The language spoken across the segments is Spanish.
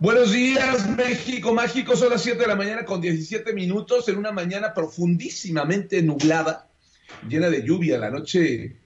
Buenos días, México Mágico. Son las 7 de la mañana con 17 minutos en una mañana profundísimamente nublada, llena de lluvia. La noche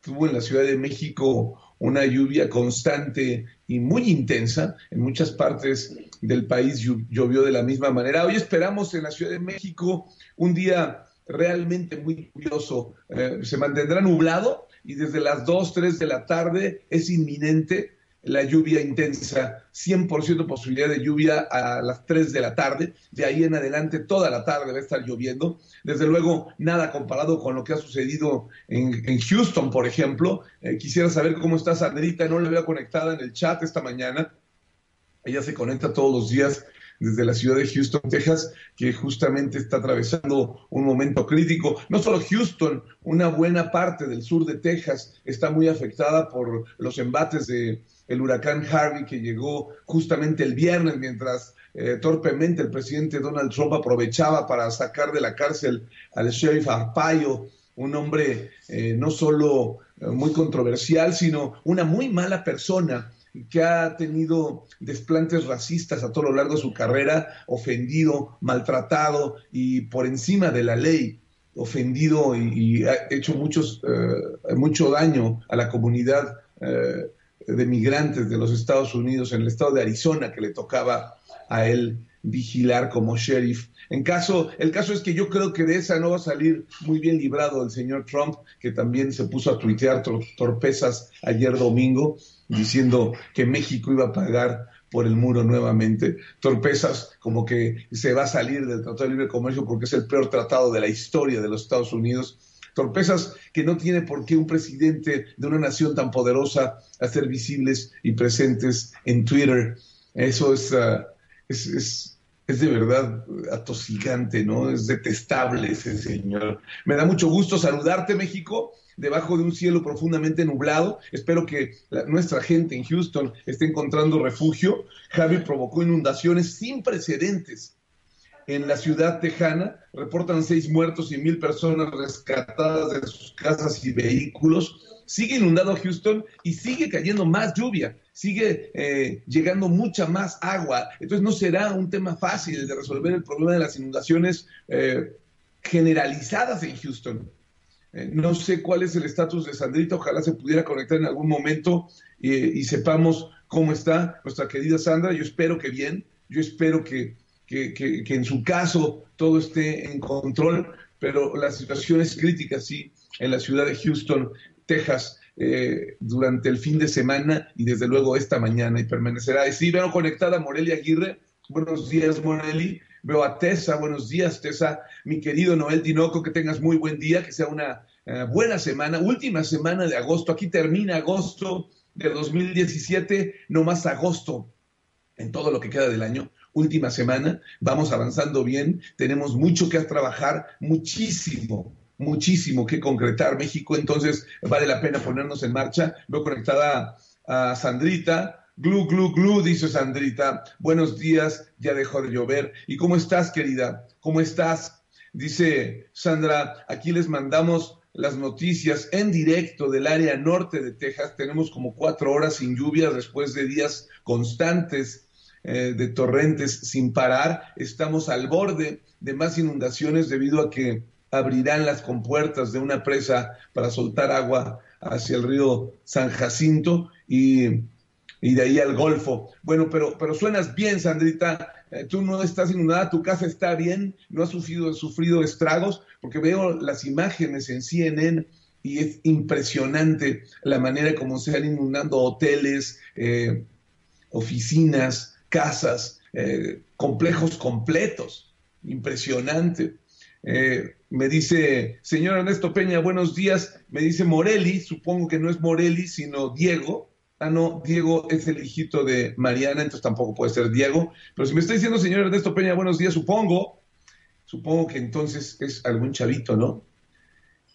tuvo en la Ciudad de México una lluvia constante y muy intensa. En muchas partes del país llovió de la misma manera. Hoy esperamos en la Ciudad de México un día realmente muy curioso. Eh, se mantendrá nublado y desde las 2, 3 de la tarde es inminente la lluvia intensa, 100% posibilidad de lluvia a las 3 de la tarde, de ahí en adelante toda la tarde va a estar lloviendo, desde luego nada comparado con lo que ha sucedido en, Houston, por ejemplo, eh, quisiera saber cómo está Sandrita, no la veo conectada en el chat esta mañana, ella se conecta todos los días desde la ciudad de Houston, Texas, que justamente está atravesando un momento crítico. No solo Houston, una buena parte del sur de Texas está muy afectada por los embates de el huracán Harvey que llegó justamente el viernes mientras eh, torpemente el presidente Donald Trump aprovechaba para sacar de la cárcel al sheriff Arpaio, un hombre eh, no solo eh, muy controversial, sino una muy mala persona que ha tenido desplantes racistas a todo lo largo de su carrera, ofendido, maltratado y por encima de la ley, ofendido y, ha hecho muchos, mucho daño a la comunidad de migrantes de los Estados Unidos en el estado de Arizona que le tocaba a él vigilar como sheriff. En caso, el caso es que yo creo que de esa no va a salir muy bien librado el señor Trump, que también se puso a tuitear torpezas ayer domingo, diciendo que México iba a pagar por el muro nuevamente. Torpezas como que se va a salir del Tratado de Libre Comercio porque es el peor tratado de la historia de los Estados Unidos torpezas que no tiene por qué un presidente de una nación tan poderosa hacer visibles y presentes en Twitter. Eso es, ah, es, es, es, de verdad atosigante, ¿no? Es detestable ese señor. Me da mucho gusto saludarte, México, debajo de un cielo profundamente nublado. Espero que nuestra gente en Houston esté encontrando refugio. Javi provocó inundaciones sin precedentes en la ciudad tejana. Reportan seis muertos y mil personas rescatadas de sus casas y vehículos. Sigue inundado Houston y sigue cayendo más lluvia, sigue eh, llegando mucha más agua. Entonces no será un tema fácil de resolver el problema de las inundaciones eh, generalizadas en Houston. Eh, no sé cuál es el estatus de Sandrita, ojalá se pudiera conectar en algún momento y sepamos cómo está nuestra querida Sandra. Yo espero que bien, yo espero que, que, en su caso todo esté en control, pero la situación es crítica, sí, en la ciudad de Houston, Texas, eh, durante el fin de semana y desde luego esta mañana y permanecerá. Sí, veo conectada a Moreli Aguirre. Buenos días, Moreli. Veo a Tessa. Buenos días, Tessa. Mi querido Noel Tinoco, que tengas muy buen día, que sea una eh, buena semana, última semana de agosto. Aquí termina agosto de 2017, no más agosto en todo lo que queda del año última semana, vamos avanzando bien, tenemos mucho que trabajar, muchísimo, muchísimo que concretar México, entonces vale la pena ponernos en marcha. Veo conectada a Sandrita, glu, glu, glu, dice Sandrita, buenos días, ya dejó de llover. ¿Y cómo estás, querida? ¿Cómo estás? Dice Sandra, aquí les mandamos las noticias en directo del área norte de Texas. Tenemos como cuatro horas sin lluvia después de días constantes eh, de torrentes sin parar. Estamos al borde de más inundaciones debido a que abrirán las compuertas de una presa para soltar agua hacia el río San Jacinto y, de ahí al Golfo. Bueno, pero, pero suenas bien, Sandrita. Eh, tú no estás inundada, tu casa está bien, no has sufrido, sufrido estragos, porque veo las imágenes en CNN y es impresionante la manera como se han inundando hoteles, eh, oficinas, casas, eh, complejos completos. Impresionante. Eh, me dice, señor Ernesto Peña, buenos días. Me dice Morelli, supongo que no es Morelli, sino Diego. Ah, no, Diego es el hijito de Mariana, entonces tampoco puede ser Diego. Pero si me está diciendo, señor Ernesto Peña, buenos días, supongo, supongo que entonces es algún chavito, ¿no?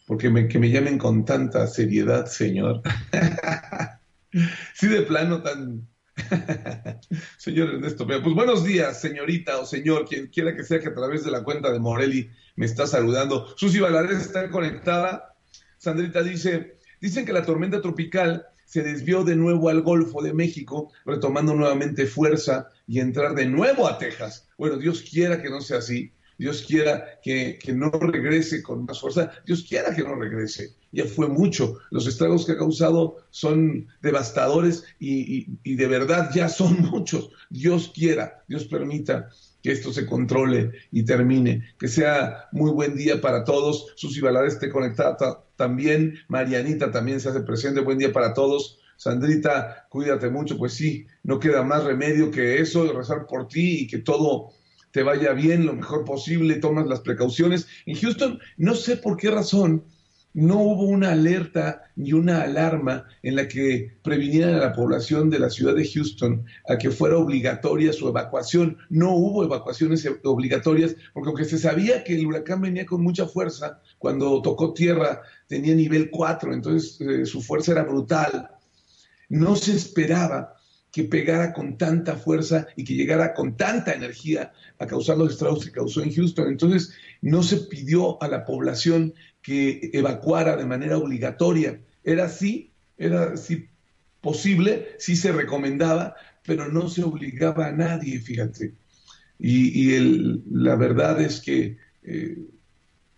Porque que me llamen con tanta seriedad, señor. sí, de plano tan... señor Ernesto. Pues buenos días, señorita o señor, quien quiera que sea que a través de la cuenta de Morelli me está saludando. Susi Valadez está conectada. Sandrita dice, dicen que la tormenta tropical se desvió de nuevo al Golfo de México, retomando nuevamente fuerza y entrar de nuevo a Texas. Bueno, Dios quiera que no sea así. Dios quiera que, no regrese con más fuerza. Dios quiera que no regrese. Ya fue mucho. Los estragos que ha causado son devastadores y, y de verdad ya son muchos. Dios quiera, Dios permita que esto se controle y termine. Que sea muy buen día para todos. Susi Valadez esté conectada también. Marianita también se hace presente. Buen día para todos. Sandrita, cuídate mucho. Pues sí, no queda más remedio que eso, rezar por ti y que todo te vaya bien lo mejor posible. Tomas las precauciones. En Houston, no sé por qué razón, no hubo una alerta ni una alarma en la que previnieran a la población de la ciudad de Houston a que fuera obligatoria su evacuación. No hubo evacuaciones obligatorias porque aunque se sabía que el huracán venía con mucha fuerza, cuando tocó tierra tenía nivel 4, entonces eh, su fuerza era brutal. No se esperaba que pegara con tanta fuerza y que llegara con tanta energía a causar los estragos que causó en Houston. Entonces, no se pidió a la población que evacuara de manera obligatoria. Era así, era así posible, sí se recomendaba, pero no se obligaba a nadie, fíjate. Y, la verdad es que eh,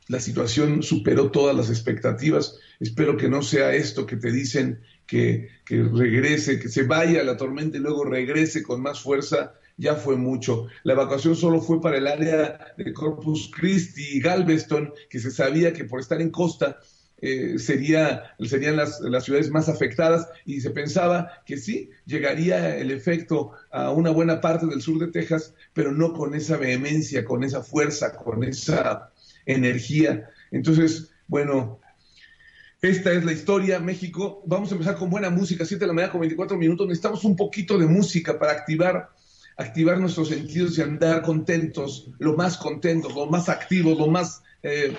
la situación superó todas las expectativas. Espero que no sea esto que te dicen que, que regrese, que se vaya la tormenta y luego regrese con más fuerza ya fue mucho. La evacuación solo fue para el área de Corpus Christi y Galveston, que se sabía que por estar en costa eh, sería, serían las, las, ciudades más afectadas y se pensaba que sí, llegaría el efecto a una buena parte del sur de Texas, pero no con esa vehemencia, con esa fuerza, con esa energía. Entonces, bueno, esta es la historia, México. Vamos a empezar con buena música, 7 de la mañana con 24 minutos. Necesitamos un poquito de música para activar activar nuestros sentidos y andar contentos, lo más contentos, lo más activos, lo más eh,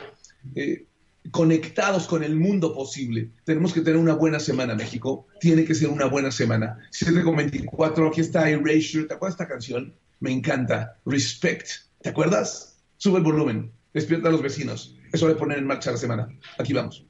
eh, conectados con el mundo posible. Tenemos que tener una buena semana, México. Tiene que ser una buena semana. 7.24, aquí está Erasure. ¿Te acuerdas esta canción? Me encanta. Respect. ¿Te acuerdas? Sube el volumen. Despierta a los vecinos. Eso de poner en marcha la semana. Aquí vamos.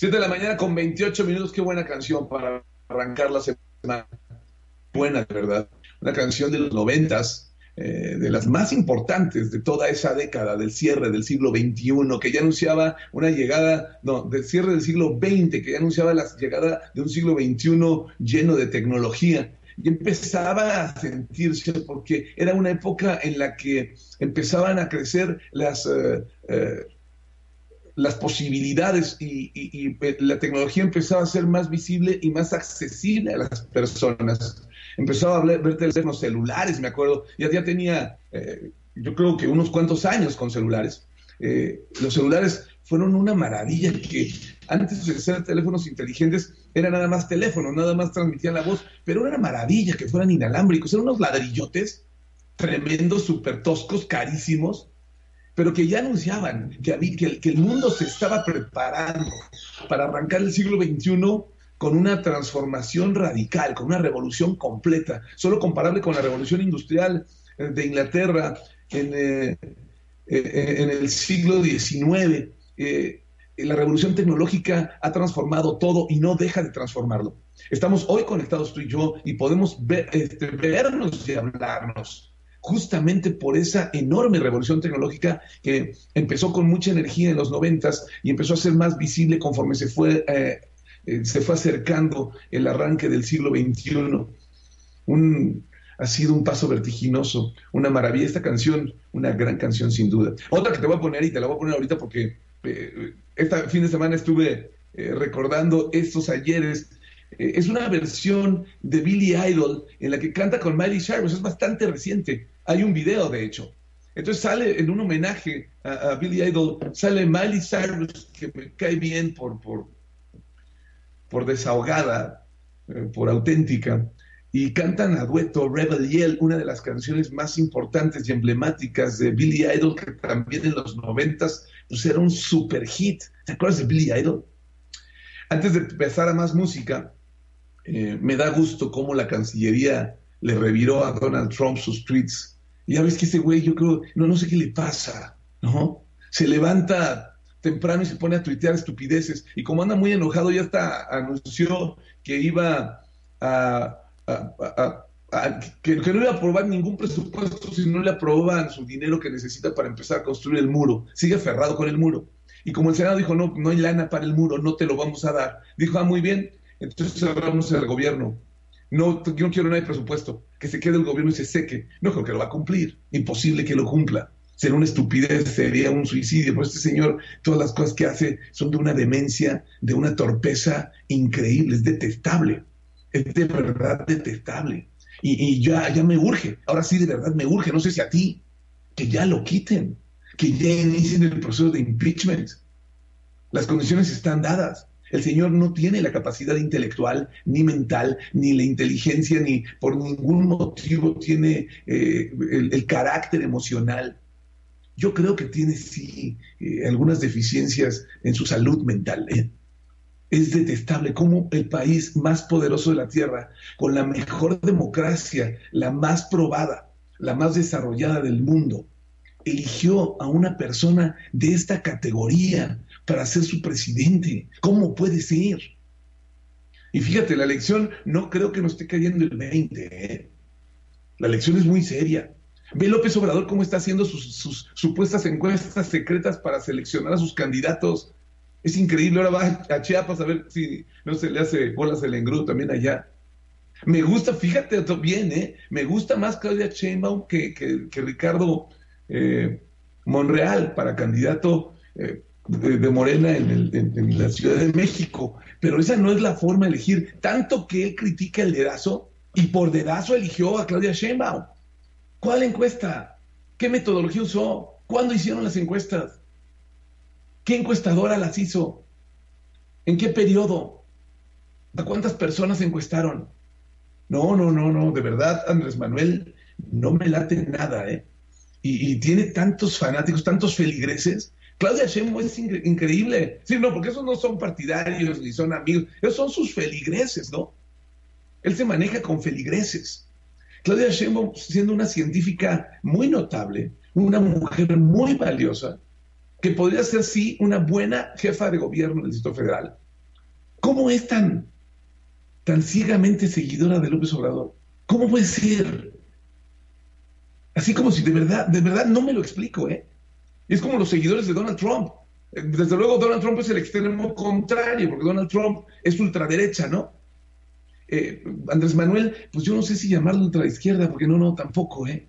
7 de la mañana con 28 minutos, qué buena canción para arrancar la semana. Buena, de verdad. Una canción de los noventas, eh, de las más importantes de toda esa década del cierre del siglo XXI, que ya anunciaba una llegada, no, del cierre del siglo XX, que ya anunciaba la llegada de un siglo XXI lleno de tecnología. Y empezaba a sentirse, porque era una época en la que empezaban a crecer las... Eh, eh, las posibilidades y, la tecnología empezaba a ser más visible y más accesible a las personas. Empezaba a ver, teléfonos celulares, me acuerdo, ya, ya tenía, eh, yo creo que unos cuantos años con celulares. Eh, los celulares fueron una maravilla que antes de ser teléfonos inteligentes era nada más teléfono, nada más transmitían la voz, pero era una maravilla que fueran inalámbricos, eran unos ladrillotes tremendos, súper toscos, carísimos, pero que ya anunciaban que, que, el mundo se estaba preparando para arrancar el siglo XXI con una transformación radical, con una revolución completa, solo comparable con la revolución industrial eh, de Inglaterra en, eh, eh, el siglo XIX. la revolución tecnológica ha transformado todo y no deja de transformarlo. Estamos hoy conectados tú y yo y podemos este, vernos y hablarnos justamente por esa enorme revolución tecnológica que empezó con mucha energía en los noventas y empezó a ser más visible conforme se fue, eh, eh, se fue acercando el arranque del siglo XXI. Un, ha sido un paso vertiginoso, una maravilla. Esta canción, una gran canción sin duda. Otra que te voy a poner y te la voy a poner ahorita porque eh, este fin de semana estuve recordando estos ayeres es una versión de Billy Idol en la que canta con Miley Cyrus, es bastante reciente, hay un video de hecho. Entonces sale en un homenaje a, Billy Idol, sale Miley Cyrus, que me cae bien por, por, por desahogada, eh, por auténtica, y cantan a dueto Rebel Yell, una de las canciones más importantes y emblemáticas de Billy Idol, que también en los noventas pues era un super hit. ¿Te acuerdas de Billy Idol? Antes de empezar a más música, eh, me da gusto cómo la Cancillería le reviró a Donald Trump sus tweets. Ya ves que ese güey, yo creo, no, no sé qué le pasa, ¿no? Se levanta temprano y se pone a tuitear estupideces. Y como anda muy enojado, ya hasta anunció que iba a, que, no iba a aprobar ningún presupuesto si no le aprobaban su dinero que necesita para empezar a construir el muro. Sigue aferrado con el muro. Y como el Senado dijo, no, no hay lana para el muro, no te lo vamos a dar. Dijo, ah, muy bien, entonces cerramos el gobierno. No, yo no quiero nada de presupuesto. Que se quede el gobierno y se seque. No creo que lo va a cumplir. Imposible que lo cumpla. Sería una estupidez, sería un suicidio. Pues este señor, todas las cosas que hace son de una demencia, de una torpeza increíble. Es detestable. Es de verdad detestable. Y, ya, ya me urge. Ahora sí, de verdad me urge. No sé si a ti. Que ya lo quiten. Que ya inicien el proceso de impeachment. Las condiciones están dadas. El Señor no tiene la capacidad intelectual, ni mental, ni la inteligencia, ni por ningún motivo tiene eh, el, carácter emocional. Yo creo que tiene sí eh, algunas deficiencias en su salud mental. ¿eh? Es detestable cómo el país más poderoso de la tierra, con la mejor democracia, la más probada, la más desarrollada del mundo, eligió a una persona de esta categoría, para ser su presidente. ¿Cómo puede ser? Y fíjate, la elección no creo que nos esté cayendo el 20. ¿eh? La elección es muy seria. Ve López Obrador cómo está haciendo sus, supuestas encuestas secretas para seleccionar a sus candidatos. Es increíble. Ahora va a Chiapas a ver si no se le hace bolas el engrudo también allá. Me gusta, fíjate bien, ¿eh? me gusta más Claudia Sheinbaum que, que, Ricardo eh, Monreal para candidato eh, de, Morena en, la Ciudad de México, pero esa no es la forma de elegir, tanto que él critica el dedazo y por dedazo eligió a Claudia Sheinbaum. ¿Cuál encuesta? ¿Qué metodología usó? ¿Cuándo hicieron las encuestas? ¿Qué encuestadora las hizo? ¿En qué periodo? ¿A cuántas personas encuestaron? No, no, no, no, de verdad, Andrés Manuel, no me late nada, ¿eh? Y, y tiene tantos fanáticos, tantos feligreses, Claudia Sheinbaum es increíble. Sí, no, porque esos no son partidarios ni son amigos, esos son sus feligreses, ¿no? Él se maneja con feligreses. Claudia Sheinbaum, siendo una científica muy notable, una mujer muy valiosa, que podría ser, sí, una buena jefa de gobierno del Distrito Federal, ¿Cómo es tan, tan ciegamente seguidora de López Obrador? ¿Cómo puede ser? Así como si de verdad, de verdad no me lo explico, ¿eh? Es como los seguidores de Donald Trump. Eh, desde luego Donald Trump es el extremo contrario, porque Donald Trump es ultraderecha, ¿no? Eh, Andrés Manuel, pues yo no sé si llamarlo ultraizquierda, porque no, no, tampoco, ¿eh?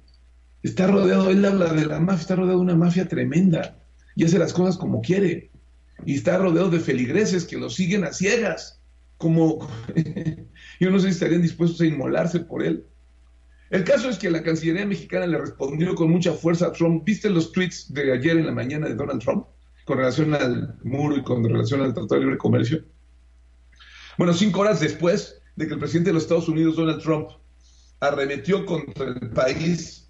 Está rodeado, él habla de la mafia, está rodeado de una mafia tremenda y hace las cosas como quiere. Y está rodeado de feligreses que lo siguen a ciegas, como yo no sé si estarían dispuestos a inmolarse por él. El caso es que la Cancillería mexicana le respondió con mucha fuerza a Trump. ¿Viste los tweets de ayer en la mañana de Donald Trump con relación al muro y con relación al Tratado de Libre Comercio? Bueno, cinco horas después de que el presidente de los Estados Unidos, Donald Trump, arremetió contra el país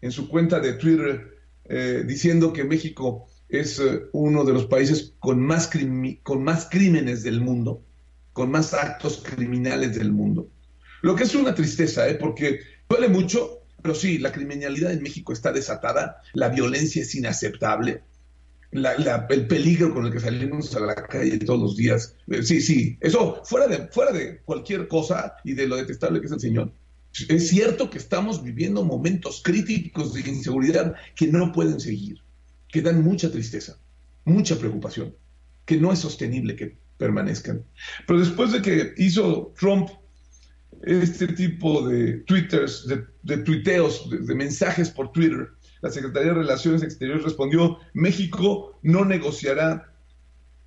en su cuenta de Twitter eh, diciendo que México es eh, uno de los países con más, con más crímenes del mundo, con más actos criminales del mundo. Lo que es una tristeza, ¿eh? porque duele mucho, pero sí, la criminalidad en México está desatada, la violencia es inaceptable, el peligro con el que salimos a la calle todos los días. Eh, sí, sí, eso fuera de, fuera de cualquier cosa y de lo detestable que es el Señor. Es cierto que estamos viviendo momentos críticos de inseguridad que no pueden seguir, que dan mucha tristeza, mucha preocupación, que no es sostenible que permanezcan. Pero después de que hizo Trump este tipo de twitters, de, tuiteos, de mensajes por Twitter, la Secretaría de Relaciones Exteriores respondió, México no negociará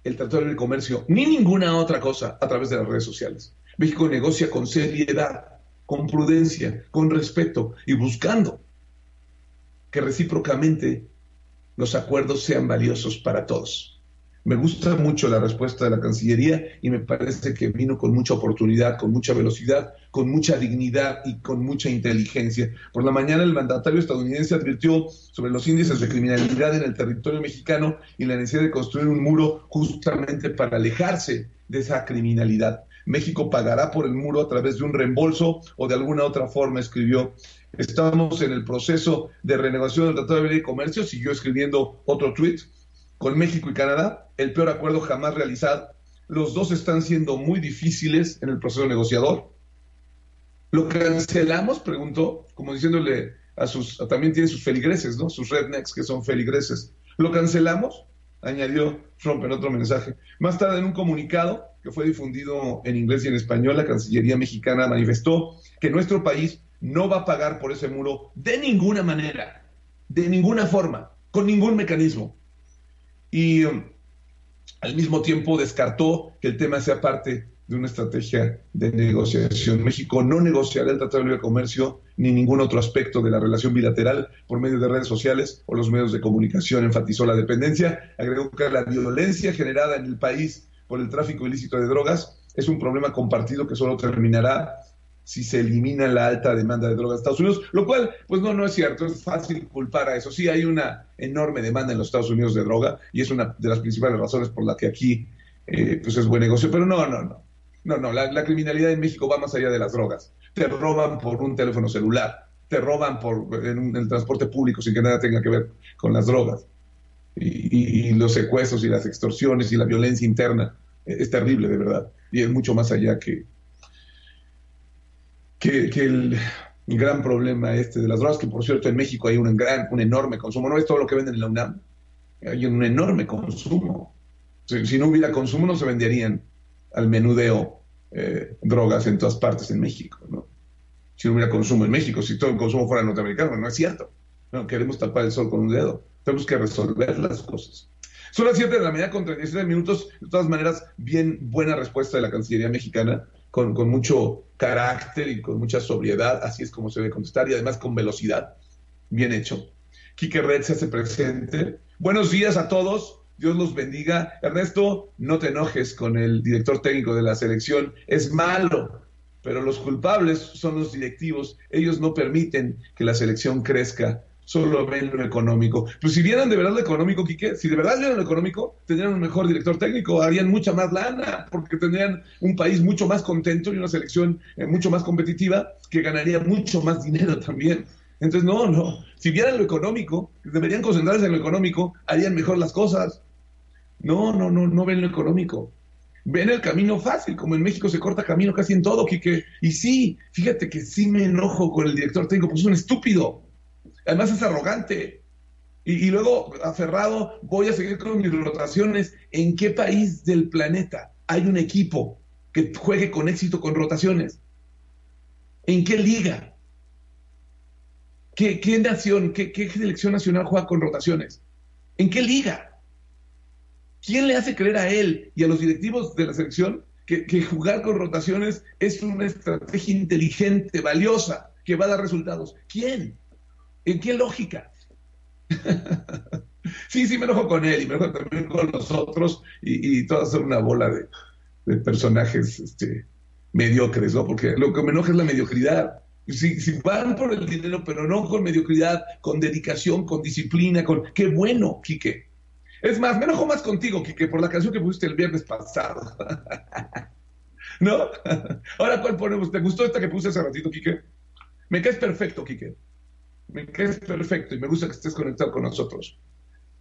el Tratado de Comercio ni ninguna otra cosa a través de las redes sociales. México negocia con seriedad, con prudencia, con respeto y buscando que recíprocamente los acuerdos sean valiosos para todos. Me gusta mucho la respuesta de la Cancillería y me parece que vino con mucha oportunidad, con mucha velocidad, con mucha dignidad y con mucha inteligencia. Por la mañana el mandatario estadounidense advirtió sobre los índices de criminalidad en el territorio mexicano y la necesidad de construir un muro justamente para alejarse de esa criminalidad. México pagará por el muro a través de un reembolso o de alguna otra forma, escribió. Estamos en el proceso de renegociación del Tratado de Libre Comercio, siguió escribiendo otro tuit con México y Canadá, el peor acuerdo jamás realizado. Los dos están siendo muy difíciles en el proceso negociador. ¿Lo cancelamos? Preguntó, como diciéndole a sus, también tiene sus feligreses, ¿no? Sus rednecks que son feligreses. ¿Lo cancelamos? Añadió Trump en otro mensaje. Más tarde, en un comunicado que fue difundido en inglés y en español, la Cancillería mexicana manifestó que nuestro país no va a pagar por ese muro de ninguna manera, de ninguna forma, con ningún mecanismo y um, al mismo tiempo descartó que el tema sea parte de una estrategia de negociación. México no negociará el Tratado de Libre Comercio ni ningún otro aspecto de la relación bilateral por medio de redes sociales o los medios de comunicación. Enfatizó la dependencia. Agregó que la violencia generada en el país por el tráfico ilícito de drogas es un problema compartido que solo terminará si se elimina la alta demanda de drogas en Estados Unidos, lo cual, pues no, no es cierto, es fácil culpar a eso. Sí, hay una enorme demanda en los Estados Unidos de droga y es una de las principales razones por la que aquí eh, pues es buen negocio, pero no, no, no. No, no, la, criminalidad en México va más allá de las drogas. Te roban por un teléfono celular, te roban por en, el transporte público sin que nada tenga que ver con las drogas. Y, los secuestros y las extorsiones y la violencia interna eh, es terrible, de verdad. Y es mucho más allá que, que, el gran problema este de las drogas, que por cierto en México hay un gran, un enorme consumo, no es todo lo que venden en la UNAM, hay un enorme consumo. Si, no hubiera consumo no se venderían al menudeo eh, drogas en todas partes en México, ¿no? Si no hubiera consumo en México, si todo el consumo fuera norteamericano, no es cierto. No, queremos tapar el sol con un dedo. Tenemos que resolver las cosas. Son las 7 de la mañana con 37 minutos. De todas maneras, bien buena respuesta de la Cancillería mexicana con, mucho carácter y con mucha sobriedad, así es como se debe contestar, y además con velocidad. Bien hecho. Quique Red se hace presente. Buenos días a todos. Dios los bendiga. Ernesto, no te enojes con el director técnico de la selección. Es malo, pero los culpables son los directivos. Ellos no permiten que la selección crezca solo ven lo económico. Pues si vieran de verdad lo económico, Quique, si de verdad vieran lo económico, tendrían un mejor director técnico, harían mucha más lana, porque tendrían un país mucho más contento y una selección eh, mucho más competitiva que ganaría mucho más dinero también. Entonces, no, no. Si vieran lo económico, deberían concentrarse en lo económico, harían mejor las cosas. No, no, no, no ven lo económico. ven el camino fácil, como en México se corta camino casi en todo, Quique. Y sí, fíjate que sí me enojo con el director técnico, pues es un estúpido. Además es arrogante. Y, luego, aferrado, voy a seguir con mis rotaciones. ¿En qué país del planeta hay un equipo que juegue con éxito con rotaciones? ¿En qué liga? ¿Qué, nación, qué, qué selección nacional juega con rotaciones? ¿En qué liga? ¿Quién le hace creer a él y a los directivos de la selección que, que, jugar con rotaciones es una estrategia inteligente, valiosa, que va a dar resultados? ¿Quién? ¿En qué lógica? sí, sí, me enojo con él y me enojo también con los otros y, y todas una bola de, personajes este, mediocres, ¿no? Porque lo que me enoja es la mediocridad. Si, si, van por el dinero, pero no con mediocridad, con dedicación, con disciplina, con... ¡Qué bueno, Quique! Es más, me enojo más contigo, Quique, por la canción que pusiste el viernes pasado. ¿No? Ahora, ¿cuál ponemos? ¿Te gustó esta que puse hace ratito, Quique? Me caes perfecto, Quique me quedes perfecto y me gusta que estés conectado con nosotros.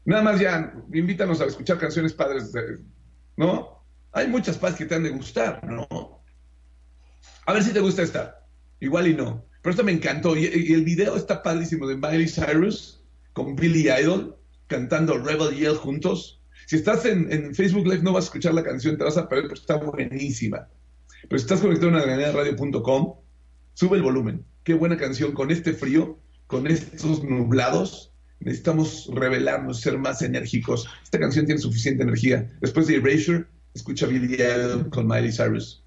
Nada más ya, invítanos a escuchar canciones padres, ¿no? Hay muchas padres que te han de gustar, ¿no? A ver si te gusta esta. Igual y no. Pero esta me encantó. Y, el video está padrísimo de Miley Cyrus con Billy Idol cantando Rebel Yell juntos. Si estás en, Facebook Live no vas a escuchar la canción, te vas a perder, pero está buenísima. Pero si estás conectado a radio.com, sube el volumen. Qué buena canción con este frío con estos nublados, necesitamos revelarnos, ser más enérgicos. Esta canción tiene suficiente energía. Después de Erasure, escucha Billy Idol con Miley Cyrus.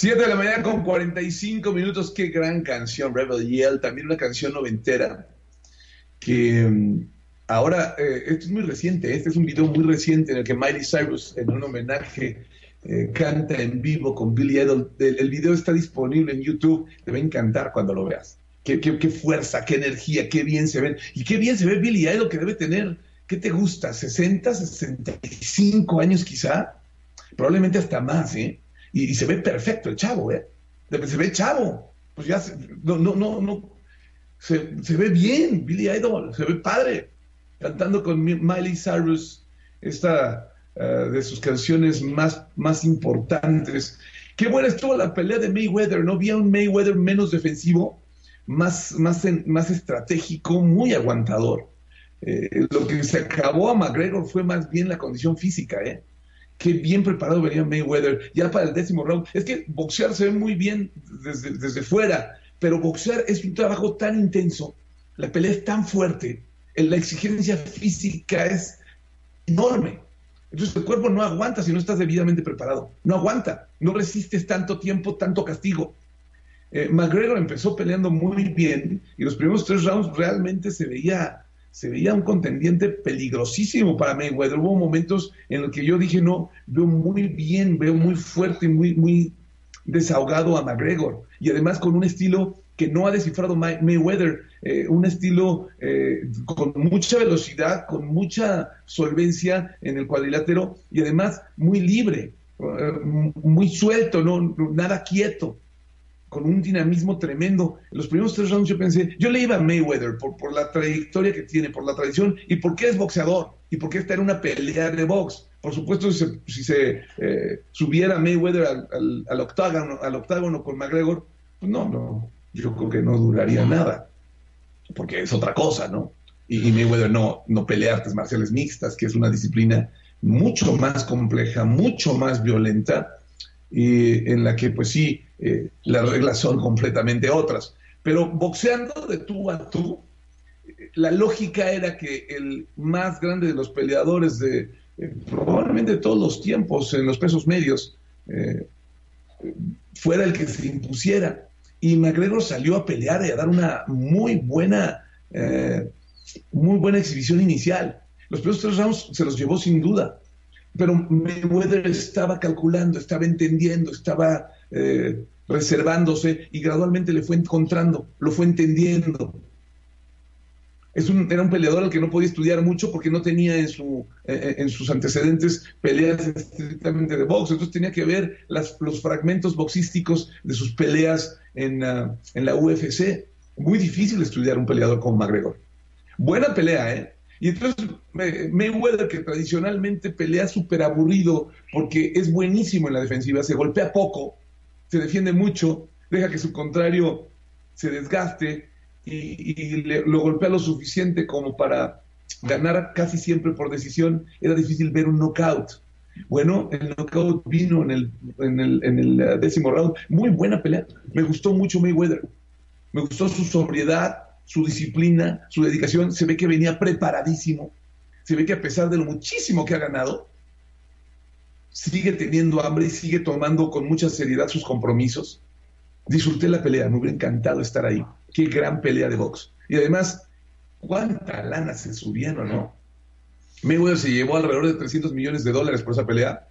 7 de la mañana con 45 minutos, qué gran canción, Rebel Yell, también una canción noventera, que mm, ahora, eh, esto es muy reciente, este es un video muy reciente en el que Miley Cyrus, en un homenaje, eh, canta en vivo con Billy Idol. El, video está disponible en YouTube, te va a encantar cuando lo veas. Qué, fuerza, qué energía, qué bien se ven. Y qué bien se ve Billy Idol que debe tener, ¿qué te gusta? ¿60, 65 años quizá? Probablemente hasta más, ¿eh? Y, se ve perfecto el chavo, ¿eh? Se ve chavo. Pues ya, no, no, no, no. Se, se, ve bien, Billy Idol, se ve padre. Cantando con Miley Cyrus, esta uh, de sus canciones más, más importantes. Qué buena estuvo la pelea de Mayweather, ¿no? Había un Mayweather menos defensivo, más, más, más estratégico, muy aguantador. Eh, lo que se acabó a McGregor fue más bien la condición física, ¿eh? Qué bien preparado venía Mayweather ya para el décimo round. Es que boxear se ve muy bien desde, desde fuera, pero boxear es un trabajo tan intenso, la pelea es tan fuerte, la exigencia física es enorme. Entonces el cuerpo no aguanta si no estás debidamente preparado. No aguanta, no resistes tanto tiempo, tanto castigo. Eh, McGregor empezó peleando muy bien y los primeros tres rounds realmente se veía se veía un contendiente peligrosísimo para Mayweather. Hubo momentos en los que yo dije, no, veo muy bien, veo muy fuerte, muy, muy desahogado a McGregor. Y además con un estilo que no ha descifrado Mayweather, eh, un estilo eh, con mucha velocidad, con mucha solvencia en el cuadrilátero y además muy libre, eh, muy suelto, no, nada quieto con un dinamismo tremendo. En los primeros tres rounds yo pensé, yo le iba a Mayweather por, por la trayectoria que tiene, por la tradición y porque es boxeador y porque esta era una pelea de box. Por supuesto, si se, eh, subiera Mayweather al, al, octágono, al octágono con McGregor, pues no, no, yo creo que no duraría nada, porque es otra cosa, ¿no? Y, y Mayweather no, no pelea artes marciales mixtas, que es una disciplina mucho más compleja, mucho más violenta, y en la que pues sí, eh, las reglas son completamente otras. Pero boxeando de tú a tú, la lógica era que el más grande de los peleadores de eh, probablemente todos los tiempos en los pesos medios eh, fuera el que se impusiera. Y McGregor salió a pelear y a dar una muy buena, muy buena exhibición inicial. Los primeros tres rounds se los llevó sin duda, pero Mayweather estaba calculando, estaba entendiendo, estaba eh, reservándose y gradualmente le fue encontrando, lo fue entendiendo. Es un, era un peleador al que no podía estudiar mucho porque no tenía en, su, eh, eh, en sus antecedentes peleas estrictamente de box, entonces tenía que ver las, los fragmentos boxísticos de sus peleas en, ah, en la UFC. Muy difícil estudiar un peleador como McGregor. Buena pelea, ¿eh? Y entonces Mayweather, que tradicionalmente pelea súper aburrido porque es buenísimo en la defensiva, se golpea poco, se defiende mucho, deja que su contrario se desgaste y, lo golpea lo suficiente como para ganar casi siempre por decisión. Era difícil ver un knockout. Bueno, el knockout vino en el, en el, en el uh, décimo round. Muy buena pelea. Me gustó mucho Mayweather. Me gustó su sobriedad, su disciplina, su dedicación, se ve que venía preparadísimo, se ve que a pesar de lo muchísimo que ha ganado, sigue teniendo hambre y sigue tomando con mucha seriedad sus compromisos. Disfruté la pelea, me hubiera encantado estar ahí. Qué gran pelea de box. Y además, ¿cuánta lana se subieron, no? Mayweather se llevó alrededor de 300 millones de dólares por esa pelea.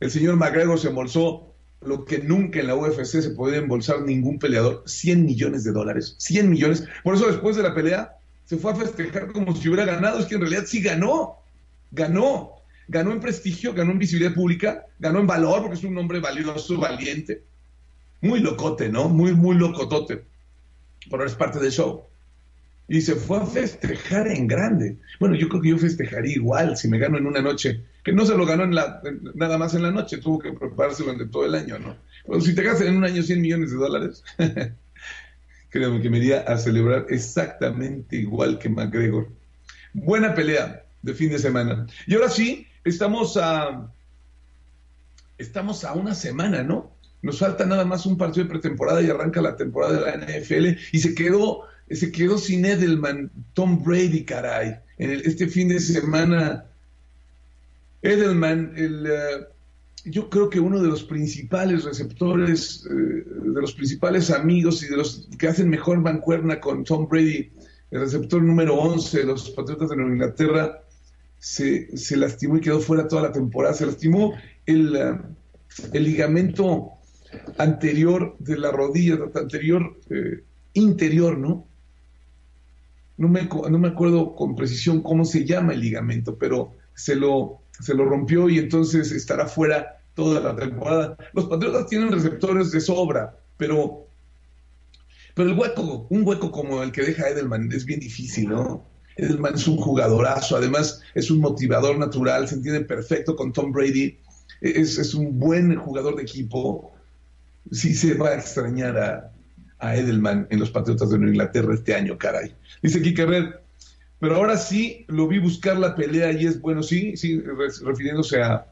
El señor McGregor se embolsó lo que nunca en la UFC se puede embolsar ningún peleador, 100 millones de dólares, 100 millones. Por eso después de la pelea se fue a festejar como si hubiera ganado, es que en realidad sí ganó, ganó, ganó en prestigio, ganó en visibilidad pública, ganó en valor porque es un hombre valioso, valiente, muy locote, ¿no? Muy, muy locotote, pero es parte del show. Y se fue a festejar en grande. Bueno, yo creo que yo festejaría igual si me gano en una noche que no se lo ganó nada más en la noche, tuvo que prepararse durante todo el año, ¿no? Pero si te gastas en un año 100 millones de dólares, créeme que me iría a celebrar exactamente igual que McGregor. Buena pelea de fin de semana. Y ahora sí, estamos a, estamos a una semana, ¿no? Nos falta nada más un partido de pretemporada y arranca la temporada de la NFL y se quedó, se quedó sin Edelman, Tom Brady, caray. En este fin de semana Edelman, el, eh, yo creo que uno de los principales receptores, eh, de los principales amigos y de los que hacen mejor mancuerna con Tom Brady, el receptor número 11 de los Patriotas de Nueva Inglaterra, se, se lastimó y quedó fuera toda la temporada. Se lastimó el, eh, el ligamento anterior de la rodilla, anterior interior, ¿no? No me, no me acuerdo con precisión cómo se llama el ligamento, pero se lo, se lo rompió y entonces estará fuera toda la temporada. Los Patriotas tienen receptores de sobra, pero, pero el hueco, un hueco como el que deja Edelman es bien difícil, ¿no? Edelman es un jugadorazo, además es un motivador natural, se entiende perfecto con Tom Brady, es, es un buen jugador de equipo. Sí se va a extrañar a, a Edelman en los Patriotas de Nueva Inglaterra este año, caray. Dice Kike pero ahora sí lo vi buscar la pelea y es bueno, sí, sí, refiriéndose a,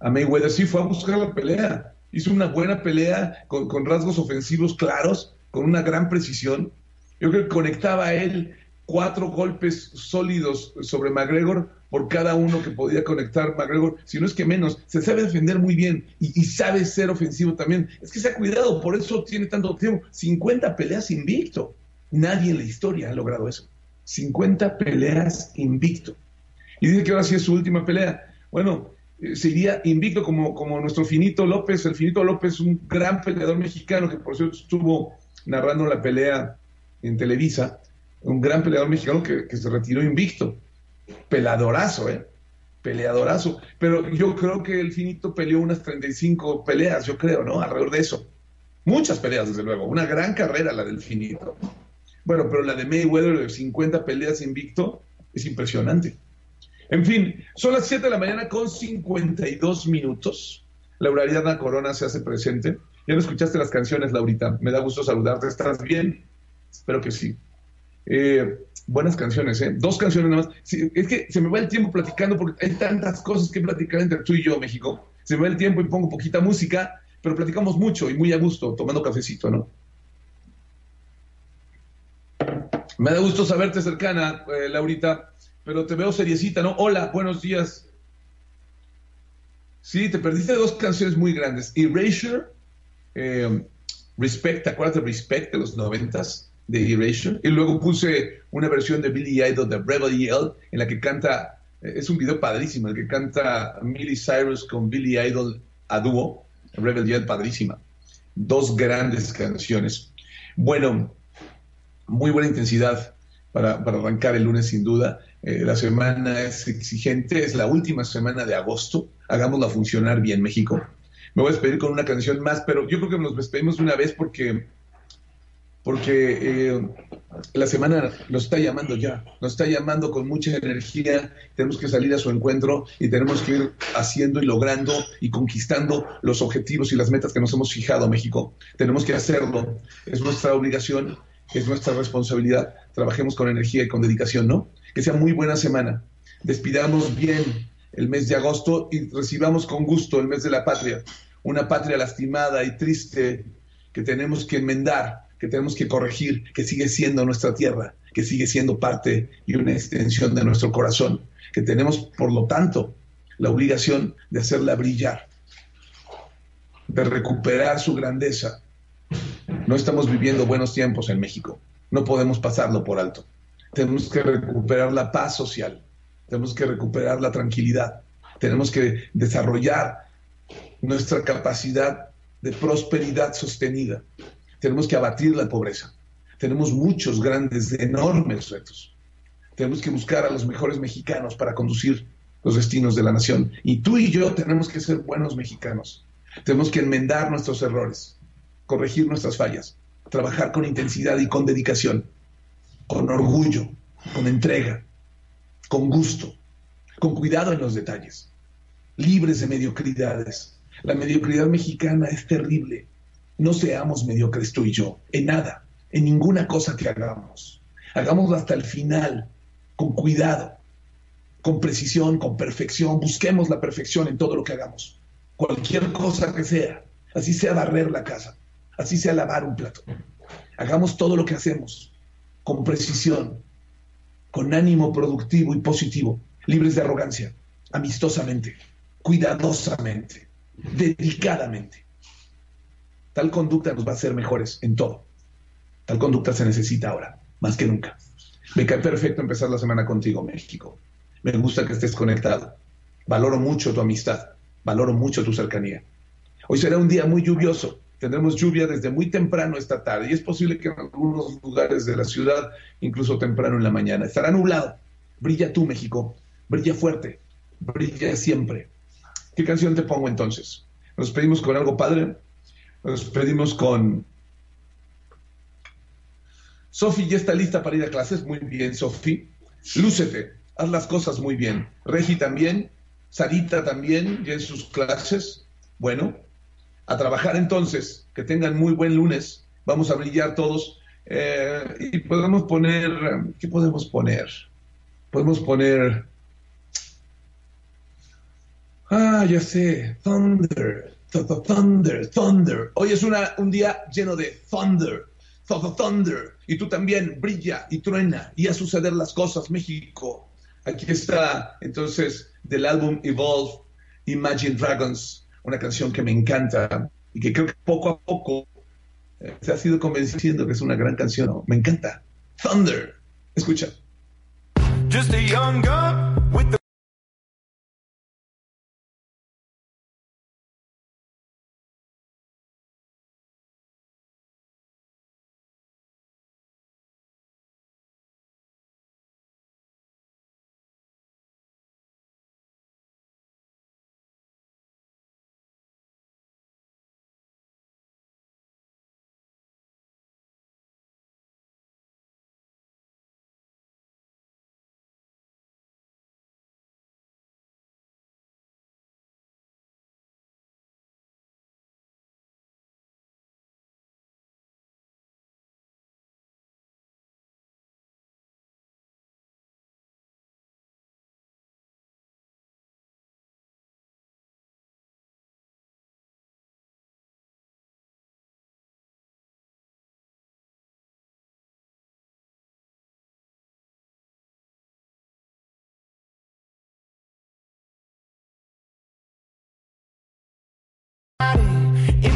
Mayweather, sí fue a buscar la pelea. Hizo una buena pelea con, con, rasgos ofensivos claros, con una gran precisión. Yo creo que conectaba él cuatro golpes sólidos sobre McGregor por cada uno que podía conectar McGregor, si no es que menos, se sabe defender muy bien y, y, sabe ser ofensivo también. Es que se ha cuidado, por eso tiene tanto tiempo. 50 peleas invicto. Nadie en la historia ha logrado eso. 50 peleas invicto. Y dice que ahora sí es su última pelea. Bueno, eh, sería invicto como, como nuestro Finito López. El Finito López, un gran peleador mexicano que por cierto estuvo narrando la pelea en Televisa. Un gran peleador mexicano que, que se retiró invicto. Peladorazo, ¿eh? Peleadorazo. Pero yo creo que el Finito peleó unas 35 peleas, yo creo, ¿no? Alrededor de eso. Muchas peleas, desde luego. Una gran carrera la del Finito. Bueno, pero la de Mayweather de 50 peleas invicto es impresionante. En fin, son las 7 de la mañana con 52 minutos. Laura Ariadna Corona se hace presente. Ya no escuchaste las canciones, Laurita. Me da gusto saludarte. ¿Estás bien? Espero que sí. Eh, buenas canciones, ¿eh? Dos canciones nada más. Sí, es que se me va el tiempo platicando porque hay tantas cosas que platicar entre tú y yo, México. Se me va el tiempo y pongo poquita música, pero platicamos mucho y muy a gusto, tomando cafecito, ¿no? Me da gusto saberte cercana, eh, Laurita, pero te veo seriecita, ¿no? Hola, buenos días. Sí, te perdiste dos canciones muy grandes. Erasure, eh, Respect, ¿te acuerdas de Respect de los noventas? De Erasure. Y luego puse una versión de Billy Idol de Rebel Yell, en la que canta, eh, es un video padrísimo, el que canta Miley Cyrus con Billy Idol a dúo. Rebel Yell, padrísima. Dos grandes canciones. Bueno, muy buena intensidad para, para arrancar el lunes sin duda. Eh, la semana es exigente, es la última semana de agosto. Hagámosla funcionar bien, México. Me voy a despedir con una canción más, pero yo creo que nos despedimos de una vez porque, porque eh, la semana nos está llamando ya, nos está llamando con mucha energía. Tenemos que salir a su encuentro y tenemos que ir haciendo y logrando y conquistando los objetivos y las metas que nos hemos fijado, México. Tenemos que hacerlo, es nuestra obligación es nuestra responsabilidad. Trabajemos con energía y con dedicación, ¿no? Que sea muy buena semana. Despidamos bien el mes de agosto y recibamos con gusto el mes de la patria. Una patria lastimada y triste que tenemos que enmendar, que tenemos que corregir, que sigue siendo nuestra tierra, que sigue siendo parte y una extensión de nuestro corazón, que tenemos, por lo tanto, la obligación de hacerla brillar, de recuperar su grandeza, no estamos viviendo buenos tiempos en México. No podemos pasarlo por alto. Tenemos que recuperar la paz social. Tenemos que recuperar la tranquilidad. Tenemos que desarrollar nuestra capacidad de prosperidad sostenida. Tenemos que abatir la pobreza. Tenemos muchos grandes, enormes retos. Tenemos que buscar a los mejores mexicanos para conducir los destinos de la nación. Y tú y yo tenemos que ser buenos mexicanos. Tenemos que enmendar nuestros errores corregir nuestras fallas, trabajar con intensidad y con dedicación, con orgullo, con entrega, con gusto, con cuidado en los detalles, libres de mediocridades. La mediocridad mexicana es terrible. No seamos mediocres tú y yo, en nada, en ninguna cosa que hagamos. Hagámoslo hasta el final, con cuidado, con precisión, con perfección. Busquemos la perfección en todo lo que hagamos. Cualquier cosa que sea, así sea barrer la casa, así sea lavar un plato. Hagamos todo lo que hacemos con precisión, con ánimo productivo y positivo, libres de arrogancia, amistosamente, cuidadosamente, dedicadamente. Tal conducta nos va a hacer mejores en todo. Tal conducta se necesita ahora, más que nunca. Me cae perfecto empezar la semana contigo, México. Me gusta que estés conectado. Valoro mucho tu amistad. Valoro mucho tu cercanía. Hoy será un día muy lluvioso. Tendremos lluvia desde muy temprano esta tarde y es posible que en algunos lugares de la ciudad, incluso temprano en la mañana, estará nublado. Brilla tú, México. Brilla fuerte. Brilla siempre. ¿Qué canción te pongo entonces? Nos pedimos con algo padre. Nos pedimos con Sofi ya está lista para ir a clases. Muy bien, Sofi. Lúcete, haz las cosas muy bien. Regi también, Sarita también, ya en sus clases. Bueno, a trabajar entonces. Que tengan muy buen lunes. Vamos a brillar todos. Eh, y podemos poner, ¿qué podemos poner? Podemos poner, ah, ya sé, Thunder, Thunder, Thunder. Hoy es una, un día lleno de Thunder Thunder. Y tú también brilla y truena y a suceder las cosas, México. Aquí está entonces del álbum Evolve, Imagine Dragons, una canción que me encanta y que creo que poco a poco eh, se ha sido convenciendo que es una gran canción. Me encanta. Thunder. Escucha. Just a young girl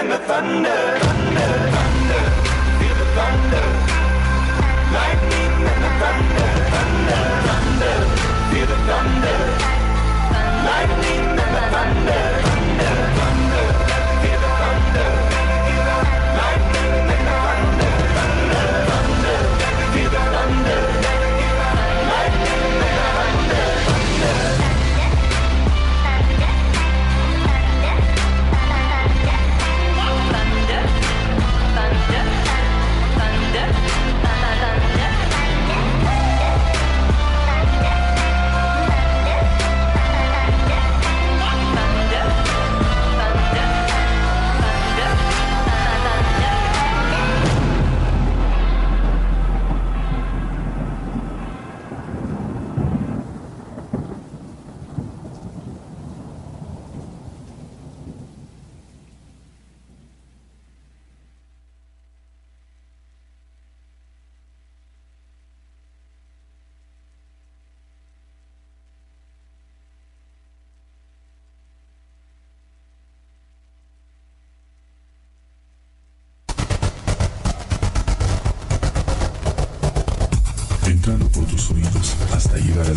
and the thunder, thunder, thunder, feel the thunder, lightning and the thunder, thunder, thunder, feel the thunder, lightning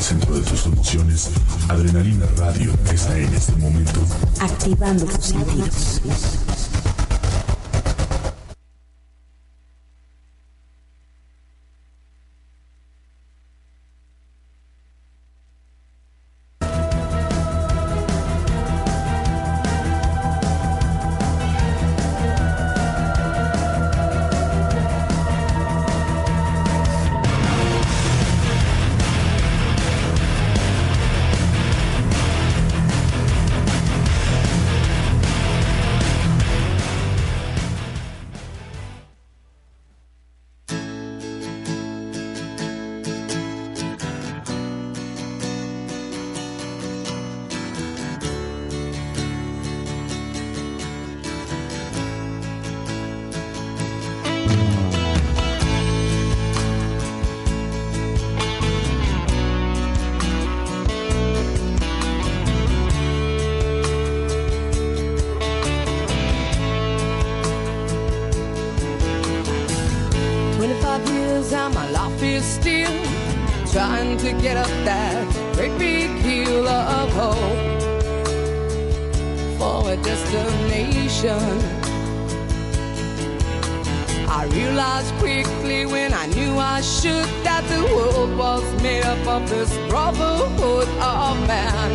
centro de tus emociones, Adrenalina Radio está en este momento activando tus sentidos. I realized quickly when I knew I should that the world was made up of this brotherhood of man,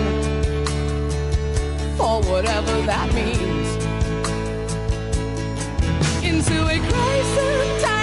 or whatever that means. Into a crisis time.